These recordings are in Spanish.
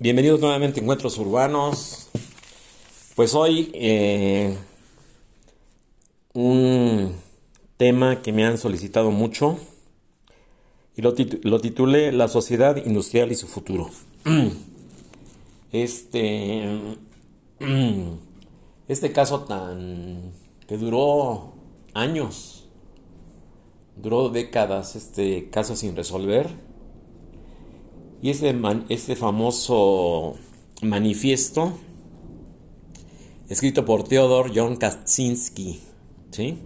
Bienvenidos nuevamente a Encuentros Urbanos. Pues hoy eh, un tema que me han solicitado mucho y lo, lo, titulé La sociedad industrial y su futuro. Este, este caso tan que duró años, duró décadas este caso sin resolver y este, este famoso manifiesto, escrito por Theodore John Kaczynski, ¿sí?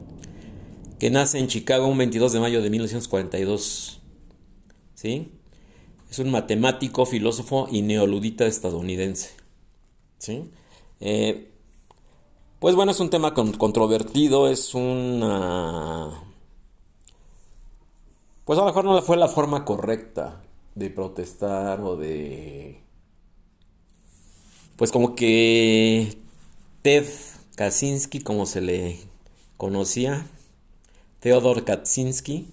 que nace en Chicago un 22 de mayo de 1942. ¿sí? Es un matemático, filósofo y neoludita estadounidense. ¿sí? Eh, pues bueno, es un tema controvertido, es una... Pues a lo mejor no fue la forma correcta de protestar o de... Pues como que Ted Kaczynski, como se le conocía, Theodor Kaczynski,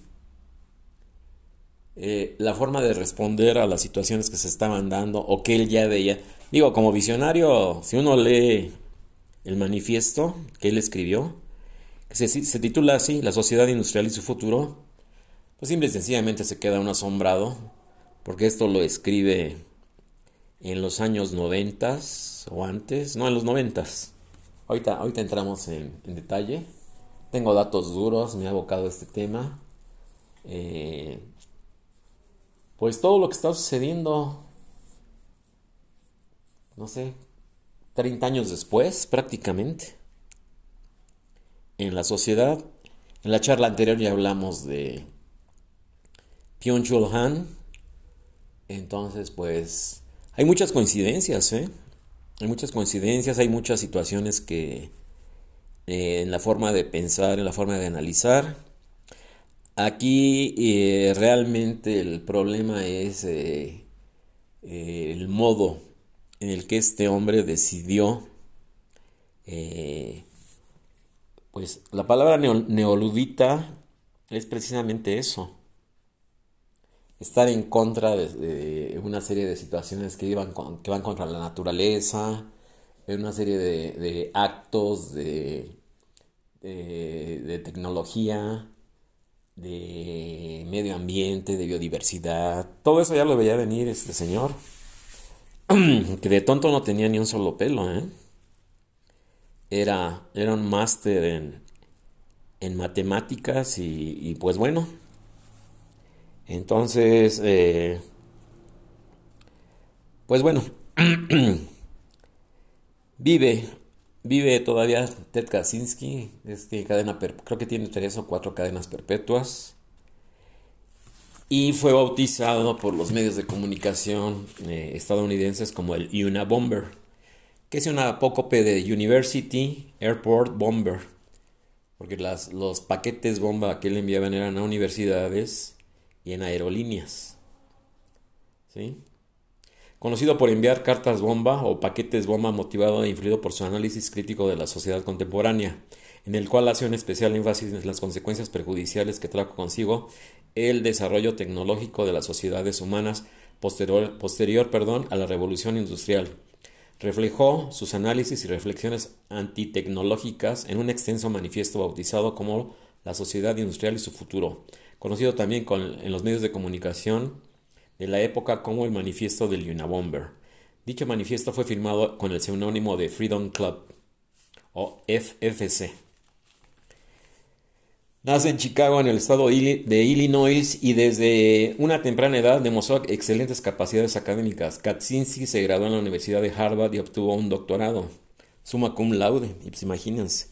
eh, la forma de responder a las situaciones que se estaban dando o que él ya veía. Digo, como visionario, si uno lee el manifiesto que él escribió, que se, se titula así, La sociedad industrial y su futuro, pues simple y sencillamente se queda uno asombrado porque esto lo escribe en los años 90 o antes, no, en los 90. Ahorita, ahorita entramos en, detalle. Tengo datos duros, me ha abocado este tema. Eh, pues todo lo que está sucediendo, no sé, 30 años después prácticamente, en la sociedad. En la charla anterior ya hablamos de Pyongyang Han, entonces, pues, hay muchas coincidencias, ¿eh? Hay muchas coincidencias, hay muchas situaciones que eh, en la forma de pensar, en la forma de analizar. Aquí eh, realmente el problema es eh, el modo en el que este hombre decidió, pues la palabra neoludita es precisamente eso, estar en contra de, una serie de situaciones que, iban que van contra la naturaleza, en una serie de, actos de, de, tecnología, de medio ambiente, de biodiversidad. Todo eso ya lo veía venir este señor, que de tonto no tenía ni un solo pelo. ¿eh? Era, era un máster en, en matemáticas y pues bueno, entonces, eh, pues bueno, vive, vive todavía Ted Kaczynski, este, cadena, creo que tiene tres o cuatro cadenas perpetuas. Y fue bautizado por los medios de comunicación eh, estadounidenses como el Unabomber, que es una apócope de University Airport Bomber, porque los paquetes bomba que le enviaban eran a universidades en aerolíneas. ¿Sí? Conocido por enviar cartas bomba o paquetes bomba motivado e influido por su análisis crítico de la sociedad contemporánea, en el cual hace un especial énfasis en las consecuencias perjudiciales que trajo consigo el desarrollo tecnológico de las sociedades humanas posterior, posterior perdón, a la revolución industrial. Reflejó sus análisis y reflexiones antitecnológicas en un extenso manifiesto bautizado como La sociedad industrial y su futuro, conocido también en los medios de comunicación de la época como el Manifiesto del Unabomber. Dicho manifiesto fue firmado con el seudónimo de Freedom Club o FFC. Nace en Chicago, en el estado de Illinois, y desde una temprana edad demostró excelentes capacidades académicas. Kaczynski se graduó en la Universidad de Harvard y obtuvo un doctorado, summa cum laude, pues imagínense.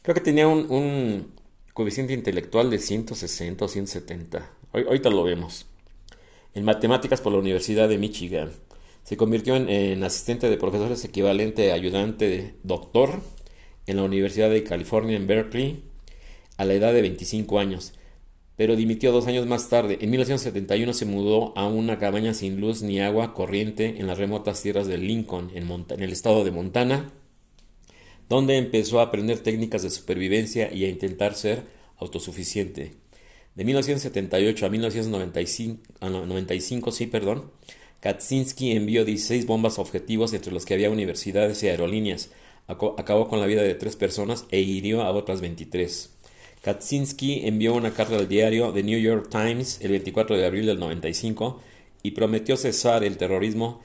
Creo que tenía un, coeficiente intelectual de 160 o 170. Hoy, ahorita lo vemos. En matemáticas por la Universidad de Michigan. Se convirtió en, asistente de profesores equivalente a ayudante de doctor en la Universidad de California en Berkeley a la edad de 25 años, pero dimitió dos años más tarde. En 1971 se mudó a una cabaña sin luz ni agua corriente en las remotas tierras de Lincoln, en, en el estado de Montana, donde empezó a aprender técnicas de supervivencia y a intentar ser autosuficiente. De 1978 a 1995, sí, perdón, Kaczynski envió 16 bombas objetivos entre los que había universidades y aerolíneas. Acabó con la vida de tres personas e hirió a otras 23. Kaczynski envió una carta al diario The New York Times el 24 de abril del 95 y prometió cesar el terrorismo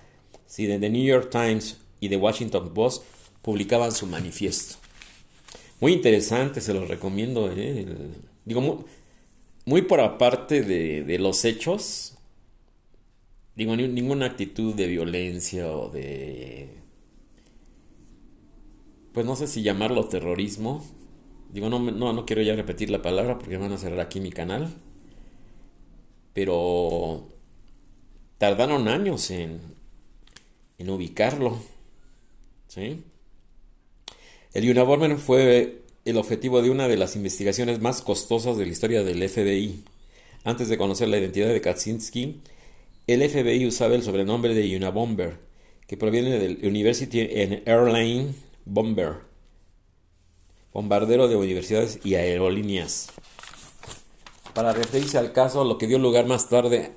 si The New York Times y The Washington Post publicaban su manifiesto. Muy interesante, se los recomiendo. ¿eh? Digo, muy, por aparte de, los hechos, digo, ninguna actitud de violencia o de... Pues no sé si llamarlo terrorismo. Digo, no, no, no quiero ya repetir la palabra porque van a cerrar aquí mi canal. Pero tardaron años en, en ubicarlo. ¿Sí? El Unabomber fue el objetivo de una de las investigaciones más costosas de la historia del FBI. Antes de conocer la identidad de Kaczynski, el FBI usaba el sobrenombre de Unabomber, que proviene del University and Airline Bomber, bombardero de universidades y aerolíneas. Para referirse al caso, lo que dio lugar más tarde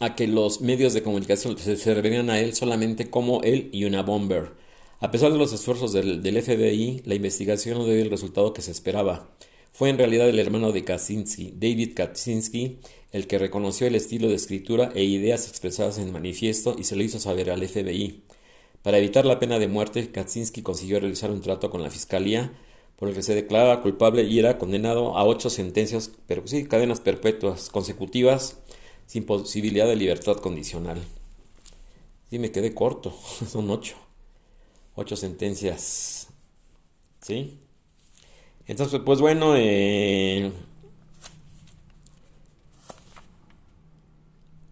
a que los medios de comunicación se referían a él solamente como el Unabomber a pesar de los esfuerzos del, FBI, la investigación no dio el resultado que se esperaba. Fue en realidad el hermano de Kaczynski, David Kaczynski, el que reconoció el estilo de escritura e ideas expresadas en el manifiesto y se lo hizo saber al FBI. Para evitar la pena de muerte, Kaczynski consiguió realizar un trato con la fiscalía, por el que se declaraba culpable y era condenado a ocho sentencias, pero sí, cadenas perpetuas consecutivas, sin posibilidad de libertad condicional. Sí, me quedé corto, son ocho ocho sentencias. ¿Sí? Entonces, pues bueno, eh,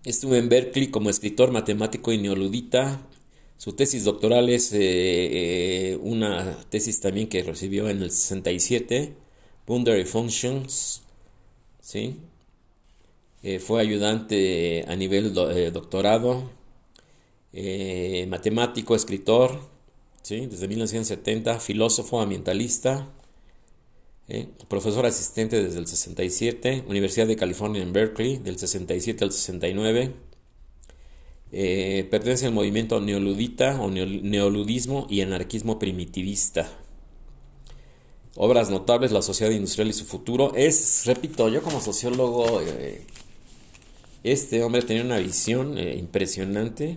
estuve en Berkeley como escritor, matemático y neoludita. Su tesis doctoral es eh, eh, una tesis también que recibió en el 67, Boundary Functions. ¿sí? fue ayudante a nivel doctorado, matemático, escritor, desde 1970, filósofo ambientalista, ¿eh? profesor asistente desde el 67, Universidad de California en Berkeley, del 67 al 69. Eh, pertenece al movimiento neoludita o neoludismo y anarquismo primitivista. Obras notables, La sociedad industrial y su futuro. Es, repito, yo como sociólogo, eh, este hombre tenía una visión impresionante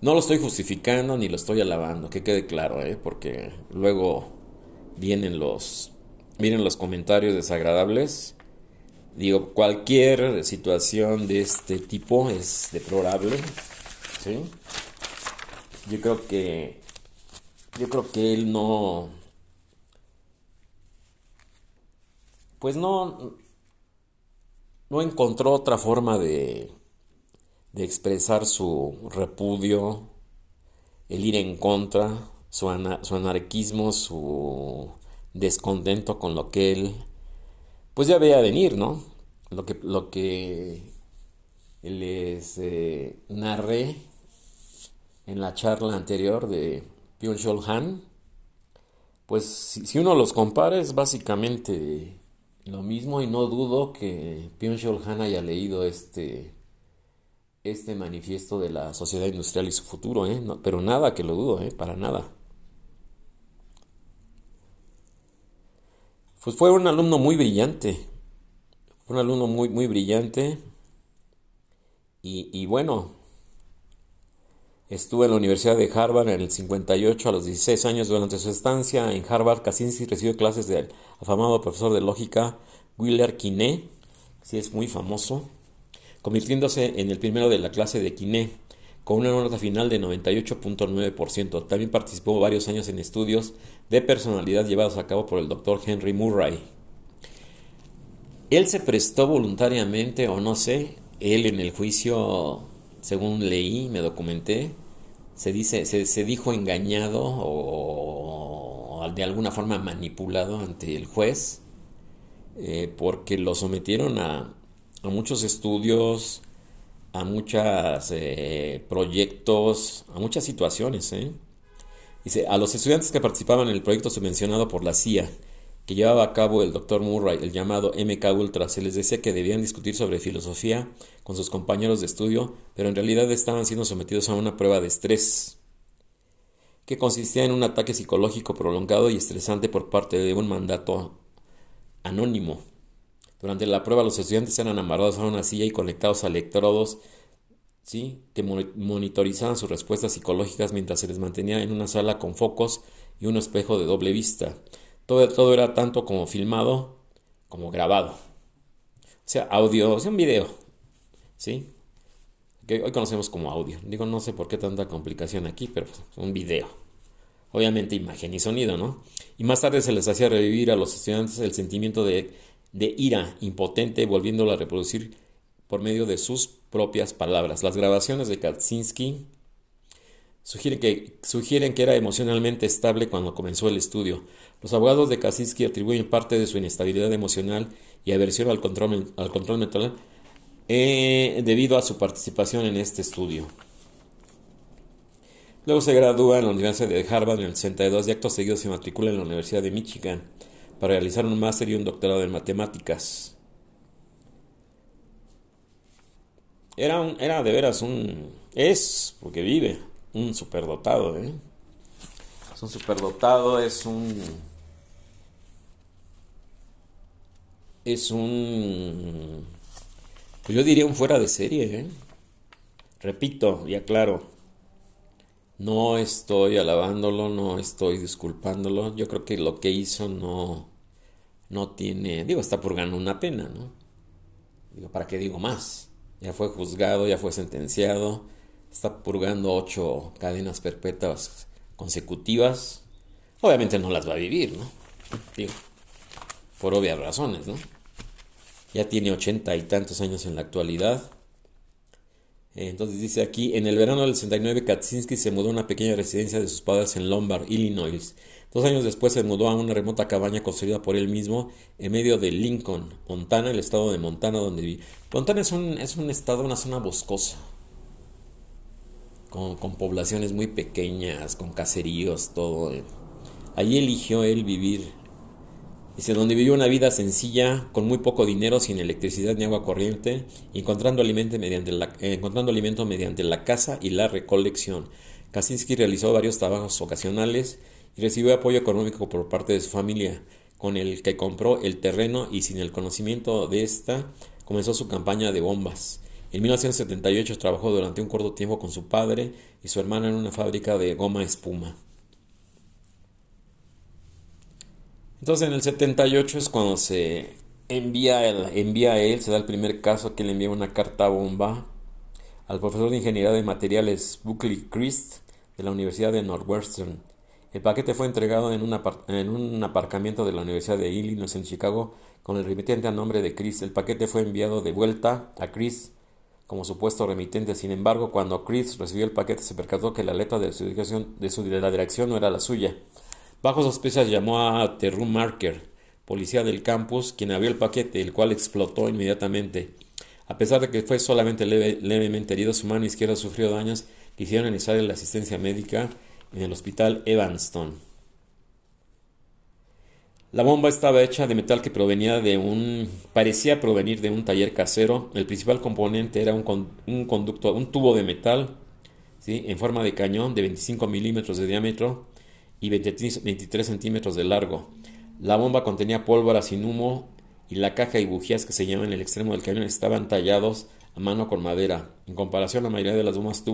no lo estoy justificando ni lo estoy alabando, que quede claro, ¿eh? porque luego vienen los, vienen los comentarios desagradables. Digo, cualquier situación de este tipo es deplorable, ¿sí? Yo creo que, yo creo que él no, pues no, no encontró otra forma de, de expresar su repudio, el ir en contra, su, anarquismo, su descontento con lo que él, pues ya veía venir, ¿no? Lo que, lo que les eh, narré en la charla anterior de Byung-Chul Han, pues si, si, uno los compara es básicamente lo mismo y no dudo que Byung-Chul Han haya leído este este manifiesto de la sociedad industrial y su futuro, ¿eh? pero nada que lo dudo, ¿eh? para nada. Pues fue un alumno muy brillante, fue un alumno muy, muy brillante y, y bueno, estuvo en la Universidad de Harvard en el 58 a los 16 años durante su estancia en Harvard. Kaczynski recibió clases del afamado profesor de lógica Willer Quiné, que sí es muy famoso convirtiéndose en el primero de la clase de Quiné, con una nota final de 98.9%. También participó varios años en estudios de personalidad llevados a cabo por el doctor Henry Murray. Él se prestó voluntariamente, o no sé, él en el juicio, según leí, me documenté, se, dice, se, dijo engañado o, de alguna forma manipulado ante el juez, eh, porque lo sometieron a, a muchos estudios, a muchos eh, proyectos, a muchas situaciones. ¿eh? Dice, a los estudiantes que participaban en el proyecto subvencionado por la CIA que llevaba a cabo el Dr. Murray, el llamado MK Ultra, se les decía que debían discutir sobre filosofía con sus compañeros de estudio, pero en realidad estaban siendo sometidos a una prueba de estrés, que consistía en un ataque psicológico prolongado y estresante por parte de un mandato anónimo. Durante la prueba los estudiantes eran amarrados a una silla y conectados a electrodos ¿sí? que monitorizaban sus respuestas psicológicas mientras se les mantenía en una sala con focos y un espejo de doble vista. Todo, era tanto como filmado como grabado. O sea, audio, o sea, un video. ¿Sí? Que hoy conocemos como audio. Digo, no sé por qué tanta complicación aquí, pero pues, un video. Obviamente imagen y sonido, ¿no? Y más tarde se les hacía revivir a los estudiantes el sentimiento de, de ira impotente, volviéndolo a reproducir por medio de sus propias palabras. Las grabaciones de Kaczynski sugieren que, sugieren que era emocionalmente estable cuando comenzó el estudio. Los abogados de Kaczynski atribuyen parte de su inestabilidad emocional y aversión al control, al control mental eh, debido a su participación en este estudio. Luego se gradúa en la Universidad de Harvard en el 62 y actos seguidos se matricula en la Universidad de Michigan para realizar un máster y un doctorado en matemáticas. Era, un, era de veras un... Es, porque vive, un superdotado, ¿eh? Es un superdotado, es un... Es un pues yo diría un fuera de serie, ¿eh? Repito y aclaro, no estoy alabándolo, no estoy disculpándolo. Yo creo que lo que hizo no, no tiene, digo, está purgando una pena, ¿no? Digo, ¿para qué digo más? Ya fue juzgado, ya fue sentenciado, está purgando ocho cadenas perpetuas consecutivas. Obviamente no las va a vivir, ¿no? Digo, por obvias razones, ¿no? ya tiene ochenta y tantos años en la actualidad. Entonces dice aquí, en el verano del 69 Kaczynski se mudó a una pequeña residencia de sus padres en Lombard, Illinois. Dos años después se mudó a una remota cabaña construida por él mismo en medio de Lincoln, Montana, el estado de Montana donde vive. Montana es un, es un estado, una zona boscosa, con, con poblaciones muy pequeñas, con caseríos, todo. Allí eligió él vivir Dice, donde vivió una vida sencilla, con muy poco dinero, sin electricidad ni agua corriente, encontrando alimento mediante la, encontrando alimento mediante la caza y la recolección. Kaczynski realizó varios trabajos ocasionales y recibió apoyo económico por parte de su familia, con el que compró el terreno y sin el conocimiento de esta comenzó su campaña de bombas. En 1978 trabajó durante un corto tiempo con su padre y su hermana en una fábrica de goma espuma. Entonces en el 78 es cuando se envía, el, envía a él, se da el primer caso que le envía una carta bomba al profesor de Ingeniería de Materiales Buckley Christ de la Universidad de Northwestern. El paquete fue entregado en un, en un aparcamiento de la Universidad de Illinois en Chicago con el remitente a nombre de Chris. El paquete fue enviado de vuelta a Chris como supuesto remitente. Sin embargo, cuando Chris recibió el paquete se percató que la letra de su, dirección, de su de la dirección no era la suya. Bajo sospechas llamó a Terru Marker, policía del campus, quien abrió el paquete, el cual explotó inmediatamente. A pesar de que fue solamente levemente herido, su mano izquierda sufrió daños que hicieron necesaria la asistencia médica en el hospital Evanston. La bomba estaba hecha de metal que provenía de un parecía provenir de un taller casero. El principal componente era un, un conducto, un tubo de metal, ¿sí? en forma de cañón de 25 milímetros de diámetro y 23, centímetros de largo. La bomba contenía pólvora sin humo y la caja y bujías que se llaman en el extremo del cañón estaban tallados a mano con madera. En comparación, la mayoría de las bombas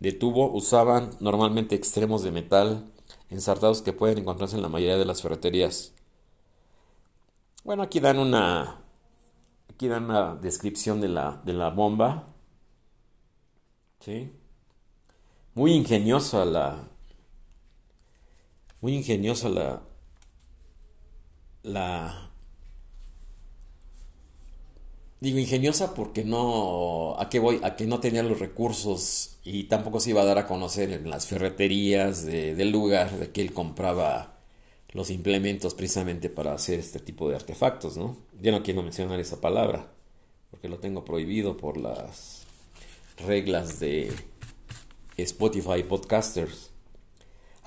de tubo usaban normalmente extremos de metal ensartados que pueden encontrarse en la mayoría de las ferreterías. Bueno, aquí dan una aquí dan una descripción de la, de la bomba. ¿Sí? Muy ingeniosa la, muy ingeniosa la, la, digo ingeniosa porque no, a qué voy, a que no tenía los recursos y tampoco se iba a dar a conocer en las ferreterías del lugar de que él compraba los implementos precisamente para hacer este tipo de artefactos, ¿no? Ya no quiero mencionar esa palabra porque lo tengo prohibido por las reglas de Spotify Podcasters.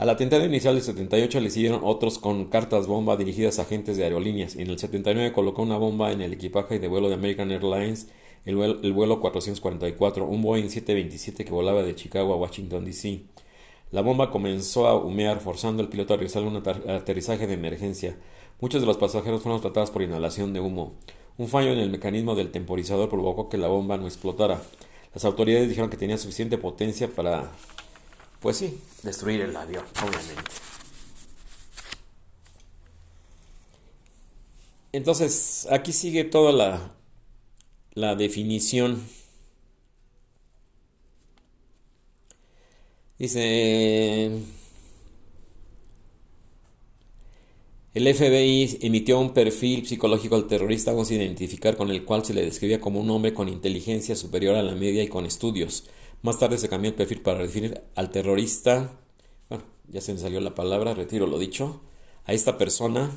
Al atentado inicial del 78 le siguieron otros con cartas bomba dirigidas a agentes de aerolíneas. En el 79 colocó una bomba en el equipaje de vuelo de American Airlines, el vuelo, el vuelo 444, un Boeing 727 que volaba de Chicago a Washington, D.C. La bomba comenzó a humear, forzando al piloto a realizar un aterrizaje de emergencia. Muchos de los pasajeros fueron tratados por inhalación de humo. Un fallo en el mecanismo del temporizador provocó que la bomba no explotara. Las autoridades dijeron que tenía suficiente potencia para pues sí, destruir el avión, obviamente. Entonces, aquí sigue toda la, la definición. Dice, el FBI emitió un perfil psicológico al terrorista a identificar con el cual se le describía como un hombre con inteligencia superior a la media y con estudios. Más tarde se cambió el perfil para definir al terrorista, bueno, ya se me salió la palabra, retiro lo dicho, a esta persona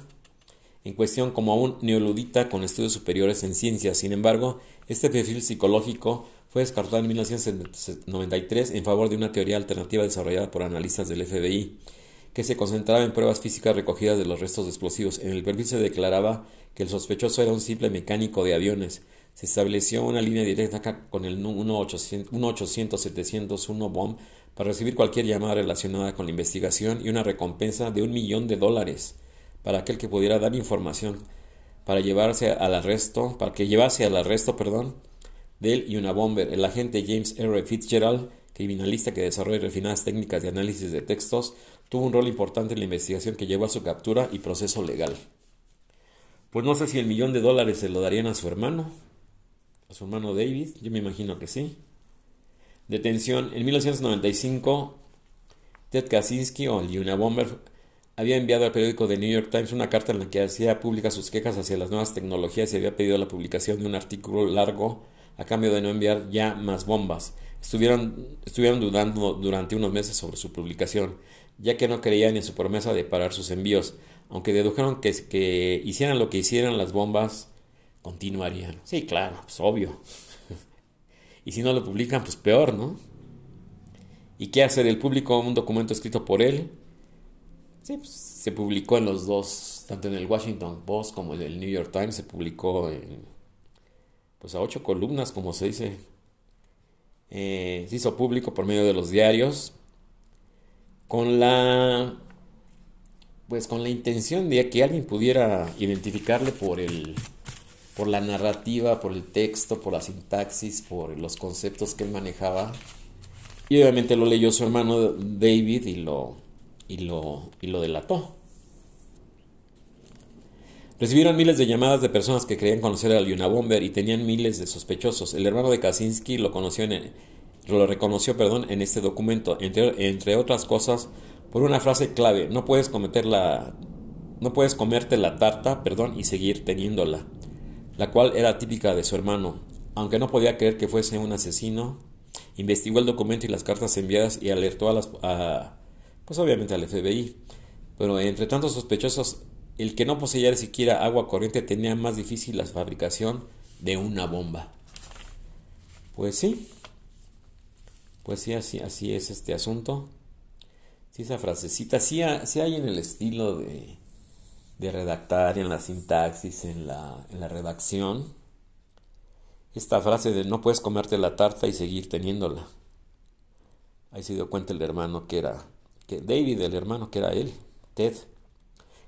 en cuestión como a un neoludita con estudios superiores en ciencias. Sin embargo, este perfil psicológico fue descartado en 1993 en favor de una teoría alternativa desarrollada por analistas del FBI, que se concentraba en pruebas físicas recogidas de los restos explosivos. En el perfil se declaraba que el sospechoso era un simple mecánico de aviones, se estableció una línea directa con el 1-800-701 BOMB para recibir cualquier llamada relacionada con la investigación y una recompensa de un millón de dólares para aquel que pudiera dar información para llevarse al arresto, para que llevase al arresto, perdón, de él y una bomber. El agente James R. Fitzgerald, criminalista que desarrolla refinadas técnicas de análisis de textos, tuvo un rol importante en la investigación que llevó a su captura y proceso legal. Pues no sé si el millón de dólares se lo darían a su hermano, a su hermano David, yo me imagino que sí. Detención. En 1995, Ted Kaczynski o el Bomber había enviado al periódico The New York Times una carta en la que hacía públicas sus quejas hacia las nuevas tecnologías y había pedido la publicación de un artículo largo a cambio de no enviar ya más bombas. Estuvieron, estuvieron dudando durante unos meses sobre su publicación, ya que no creían en su promesa de parar sus envíos, aunque dedujeron que, que hicieran lo que hicieran las bombas continuarían. Sí, claro, pues obvio. y si no lo publican, pues peor, ¿no? ¿Y qué hace del público un documento escrito por él? Sí, pues, se publicó en los dos, tanto en el Washington Post como en el New York Times, se publicó en, pues a ocho columnas, como se dice. Eh, se hizo público por medio de los diarios con la pues con la intención de que alguien pudiera identificarle por el por la narrativa, por el texto, por la sintaxis, por los conceptos que él manejaba. Y obviamente lo leyó su hermano David y lo, y lo, y lo delató. Recibieron miles de llamadas de personas que creían conocer al Unabomber y tenían miles de sospechosos. El hermano de Kaczynski lo, conoció en lo reconoció perdón, en este documento, entre, entre otras cosas, por una frase clave, no puedes cometer la, no puedes comerte la tarta, perdón, y seguir teniéndola la cual era típica de su hermano. Aunque no podía creer que fuese un asesino, investigó el documento y las cartas enviadas y alertó a las... pues obviamente al FBI. Pero entre tantos sospechosos, el que no poseía siquiera agua corriente tenía más difícil la fabricación de una bomba. Pues sí. Pues sí, así, así es este asunto. Sí, esa frasecita, sí hay en el estilo de de redactar, en la sintaxis, en la, en la redacción, esta frase de no puedes comerte la tarta y seguir teniéndola. Ahí se dio cuenta el hermano que era, que David, el hermano que era él, Ted.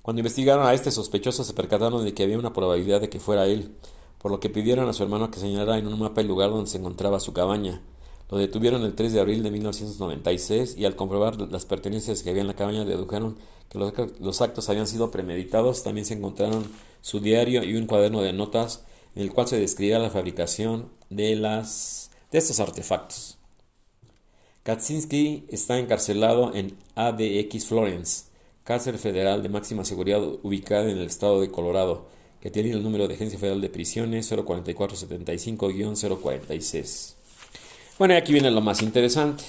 Cuando investigaron a este sospechoso se percataron de que había una probabilidad de que fuera él, por lo que pidieron a su hermano que señalara en un mapa el lugar donde se encontraba su cabaña. Lo detuvieron el 3 de abril de 1996 y al comprobar las pertenencias que había en la cabaña dedujeron que los, actos habían sido premeditados. También se encontraron su diario y un cuaderno de notas en el cual se describía la fabricación de, las, de estos artefactos. Kaczynski está encarcelado en ADX Florence, cárcel federal de máxima seguridad ubicada en el estado de Colorado, que tiene el número de Agencia Federal de Prisiones 04475-046. Bueno, y aquí viene lo más interesante.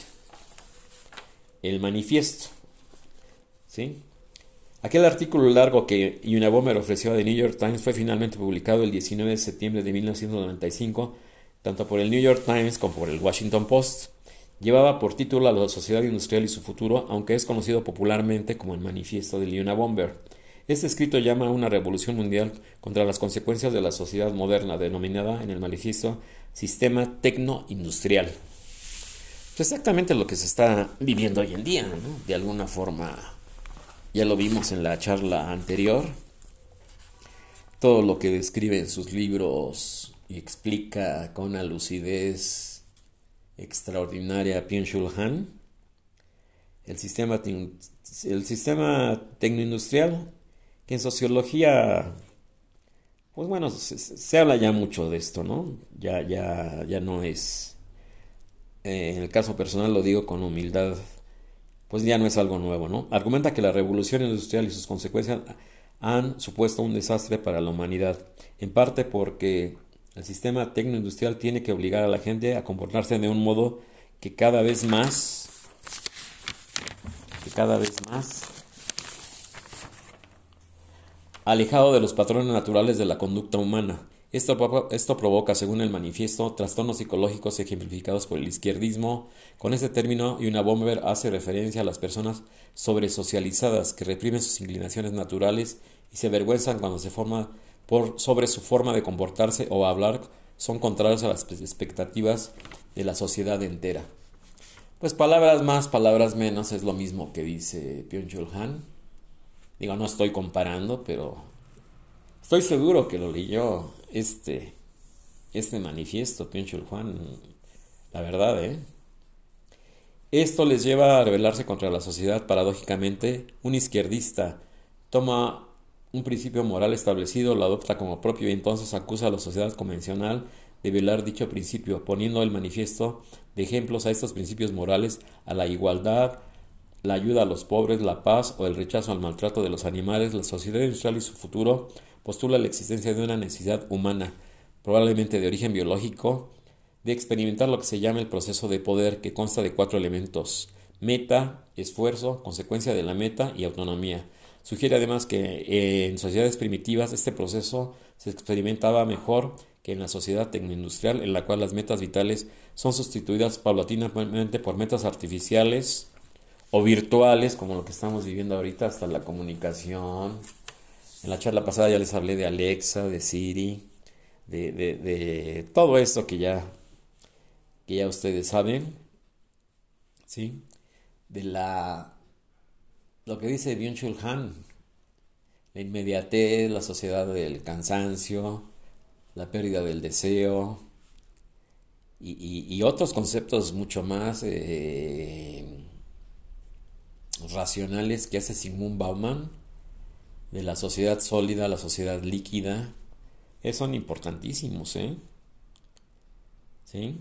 El manifiesto. ¿Sí? Aquel artículo largo que Unabomber ofreció a The New York Times fue finalmente publicado el 19 de septiembre de 1995, tanto por el New York Times como por el Washington Post, Llevaba por título a la sociedad industrial y su futuro, aunque es conocido popularmente como el manifiesto de Lina Bomber. Este escrito llama a una revolución mundial contra las consecuencias de la sociedad moderna, denominada en el manifiesto sistema tecno-industrial. exactamente lo que se está viviendo hoy en día. De alguna forma, ya lo vimos en la charla anterior, todo lo que describe en sus libros y explica con una lucidez extraordinaria Pyongyang Han, el sistema, el sistema tecnoindustrial, que en sociología, pues bueno, se, habla ya mucho de esto, ¿no? Ya, ya, ya no es, eh, en el caso personal lo digo con humildad, pues ya no es algo nuevo, ¿no? Argumenta que la revolución industrial y sus consecuencias han supuesto un desastre para la humanidad, en parte porque el sistema tecnoindustrial tiene que obligar a la gente a comportarse de un modo que cada vez más, que cada vez más, alejado de los patrones naturales de la conducta humana. Esto, esto, provoca, según el manifiesto, trastornos psicológicos ejemplificados por el izquierdismo. Con este término, y una Bomber hace referencia a las personas sobresocializadas que reprimen sus inclinaciones naturales y se avergüenzan cuando se forma por, sobre su forma de comportarse o hablar son contrarios a las expectativas de la sociedad entera. Pues palabras más, palabras menos es lo mismo que dice Pyongyang Han. Digo, no estoy comparando, pero estoy seguro que lo leyó este, este manifiesto, Pyongyang Han. La verdad, ¿eh? Esto les lleva a rebelarse contra la sociedad. Paradójicamente, un izquierdista toma un principio moral establecido lo adopta como propio y entonces acusa a la sociedad convencional de violar dicho principio, poniendo el manifiesto de ejemplos a estos principios morales, a la igualdad, la ayuda a los pobres, la paz o el rechazo al maltrato de los animales, la sociedad industrial y su futuro, postula la existencia de una necesidad humana, probablemente de origen biológico, de experimentar lo que se llama el proceso de poder, que consta de cuatro elementos meta, esfuerzo, consecuencia de la meta y autonomía. Sugiere además que eh, en sociedades primitivas este proceso se experimentaba mejor que en la sociedad tecnoindustrial, en la cual las metas vitales son sustituidas paulatinamente por metas artificiales o virtuales, como lo que estamos viviendo ahorita, hasta la comunicación. En la charla pasada ya les hablé de Alexa, de Siri, de, de todo esto que ya, que ya ustedes saben, ¿sí? De la lo que dice Byung-Chul Han, la inmediatez, la sociedad del cansancio, la pérdida del deseo y, otros conceptos mucho más eh, racionales que hace Simón Bauman de la sociedad sólida, la sociedad líquida, eh, son importantísimos, ¿eh? ¿Sí?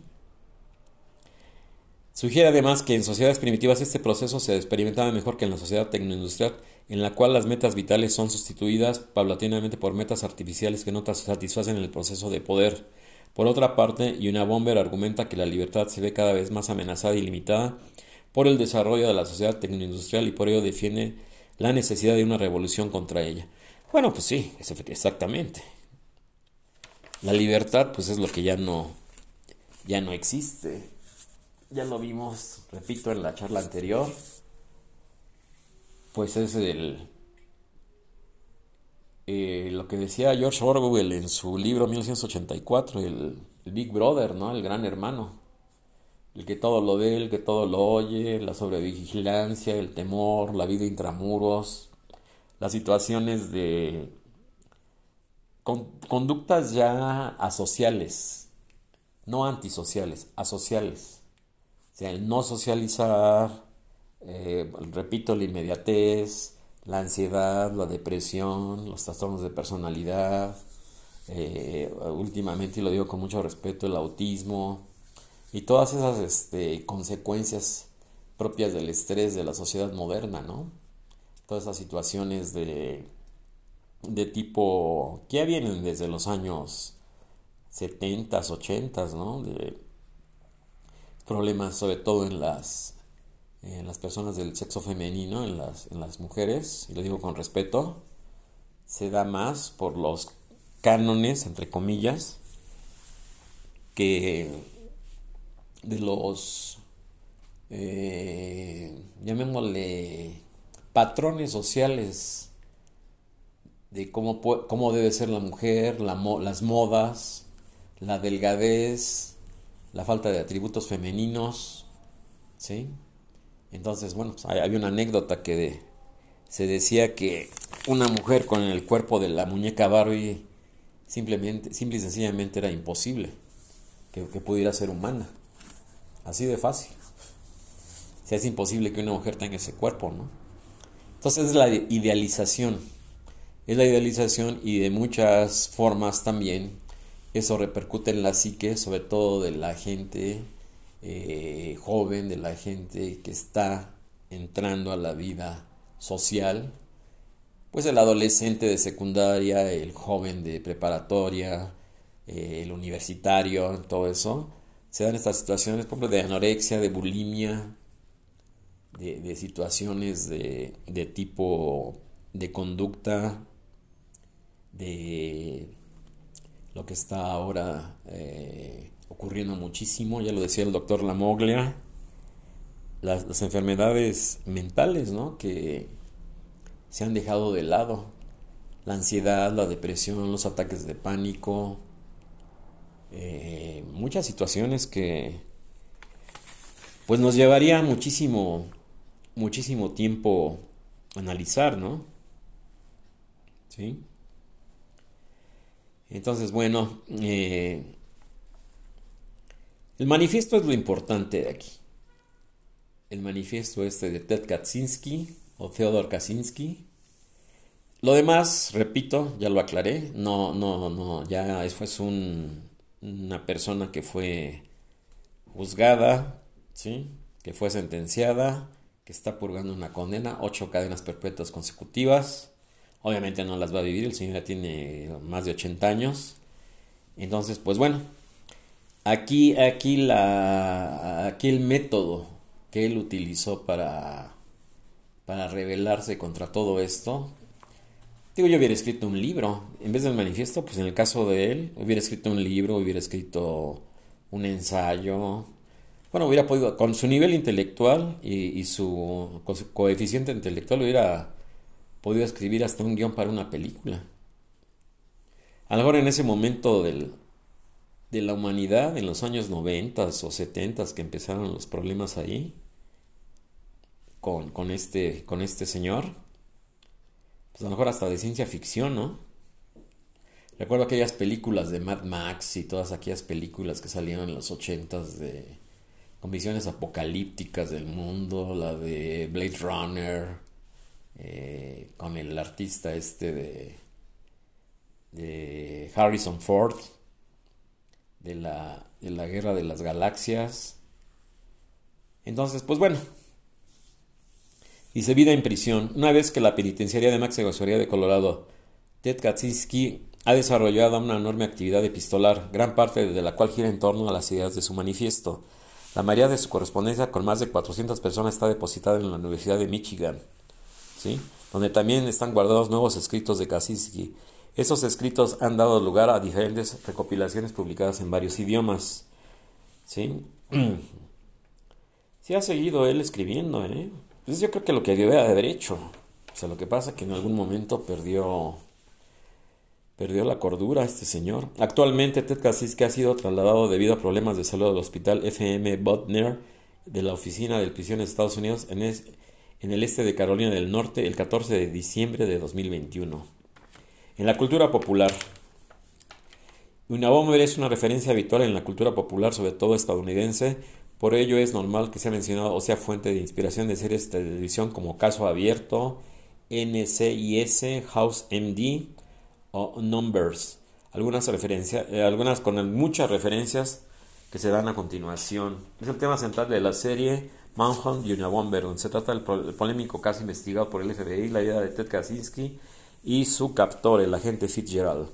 Sugiere además que en sociedades primitivas este proceso se experimentaba mejor que en la sociedad tecnoindustrial, en la cual las metas vitales son sustituidas paulatinamente por metas artificiales que no satisfacen el proceso de poder. Por otra parte, Yuna Bomber argumenta que la libertad se ve cada vez más amenazada y limitada por el desarrollo de la sociedad tecnoindustrial y por ello defiende la necesidad de una revolución contra ella. Bueno, pues sí, exactamente. La libertad pues es lo que ya no ya no existe ya lo vimos, repito, en la charla anterior, pues es el, eh, lo que decía George Orwell en su libro 1984, el, el, Big Brother, ¿no? El gran hermano. El que todo lo ve, el que todo lo oye, la sobrevigilancia, el temor, la vida intramuros, las situaciones de conductas ya asociales, no antisociales, asociales. Sea, el no socializar, eh, repito, la inmediatez, la ansiedad, la depresión, los trastornos de personalidad, eh, últimamente, y lo digo con mucho respeto, el autismo y todas esas este, consecuencias propias del estrés de la sociedad moderna, ¿no? Todas esas situaciones de, de tipo que vienen desde los años 70, 80, ¿no? De, problemas sobre todo en las, en las personas del sexo femenino, en las, en las mujeres, y lo digo con respeto, se da más por los cánones, entre comillas, que de los eh, llamémosle, patrones sociales de cómo, cómo debe ser la mujer, las modas, la delgadez, la falta de atributos femeninos, ¿sí? Entonces, bueno, pues, había una anécdota que se decía que una mujer con el cuerpo de la muñeca Barbie simplemente, simple y sencillamente era imposible que, pudiera ser humana. Así de fácil. O es imposible que una mujer tenga ese cuerpo, ¿no? Entonces es la idealización. Es la idealización y de muchas formas también eso repercute en la psique, sobre todo de la gente eh, joven, de la gente que está entrando a la vida social, pues el adolescente de secundaria, el joven de preparatoria, eh, el universitario, todo eso, se dan estas situaciones, por ejemplo, de anorexia, de bulimia, de, situaciones de, tipo de conducta, de lo que está ahora eh, ocurriendo muchísimo, ya lo decía el doctor Lamoglia, las, enfermedades mentales, ¿no? Que se han dejado de lado. La ansiedad, la depresión, los ataques de pánico, eh, muchas situaciones que pues nos llevaría muchísimo, muchísimo tiempo analizar, ¿no? ¿Sí? Entonces, bueno, eh, el manifiesto es lo importante de aquí. El manifiesto este de Ted Kaczynski o Theodor Kaczynski. Lo demás, repito, ya lo aclaré, no, no, no, ya fue un, una persona que fue juzgada, ¿sí? que fue sentenciada, que está purgando una condena, ocho cadenas perpetuas consecutivas. Obviamente no las va a vivir, el señor ya tiene más de 80 años. Entonces, pues bueno, Aquí, aquí, la, aquí el método que él utilizó para, para rebelarse contra todo esto, digo, yo hubiera escrito un libro, en vez del manifiesto, pues en el caso de él, hubiera escrito un libro, hubiera escrito un ensayo, bueno, hubiera podido, con su nivel intelectual y, su, coeficiente intelectual, hubiera podido escribir hasta un guion para una película. A lo mejor en ese momento del, de la humanidad en los años 90 o 70 que empezaron los problemas ahí con, este, con este señor. Pues a lo mejor hasta de ciencia ficción, ¿no? Recuerdo aquellas películas de Mad Max y todas aquellas películas que salieron en los 80 de con visiones apocalípticas del mundo, la de Blade Runner, eh, con el artista este de, de Harrison Ford, de la, de la guerra de las galaxias. Entonces, pues bueno. Dice vida en prisión. Una vez que la penitenciaría de Max de Colorado, Ted Kaczynski ha desarrollado una enorme actividad epistolar, gran parte de la cual gira en torno a las ideas de su manifiesto. La mayoría de su correspondencia con más de 400 personas está depositada en la Universidad de Michigan, ¿sí? donde también están guardados nuevos escritos de Kaczynski estos escritos han dado lugar a diferentes recopilaciones publicadas en varios idiomas. ¿Sí? Sí ha seguido él escribiendo, ¿eh? Pues yo creo que lo que debió haber hecho. O sea, lo que pasa es que en algún momento perdió perdió la cordura este señor. Actualmente Ted Kaczynski ha sido trasladado debido a problemas de salud al hospital FM Butner de la oficina del prisión de Estados Unidos en, en el este de Carolina del Norte el 14 de diciembre de 2021. En la cultura popular. Unabomber es una referencia habitual en la cultura popular, sobre todo estadounidense, por ello es normal que sea mencionado o sea fuente de inspiración de series de televisión como Caso Abierto, NCIS, House MD o Numbers. Algunas, referencias, eh, algunas con muchas referencias que se dan a continuación. Es el tema central de la serie Manhunt Unabomber, donde se trata del polémico caso investigado por el FBI, la vida de Ted Kaczynski y su captor, el agente Fitzgerald.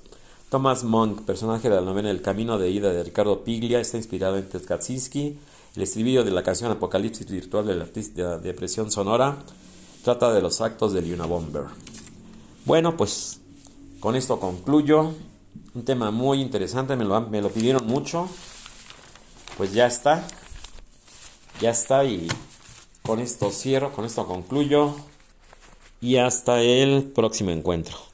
Thomas Monk, personaje de la novela El camino de ida de Ricardo Piglia, está inspirado en Ted Kaczynski. El estribillo de la canción Apocalipsis virtual del artista de depresión sonora trata de los actos del Unabomber. Bueno, pues con esto concluyo. Un tema muy interesante, me lo, me lo pidieron mucho. Pues ya está. Ya está y con esto cierro, con esto concluyo y hasta el próximo encuentro.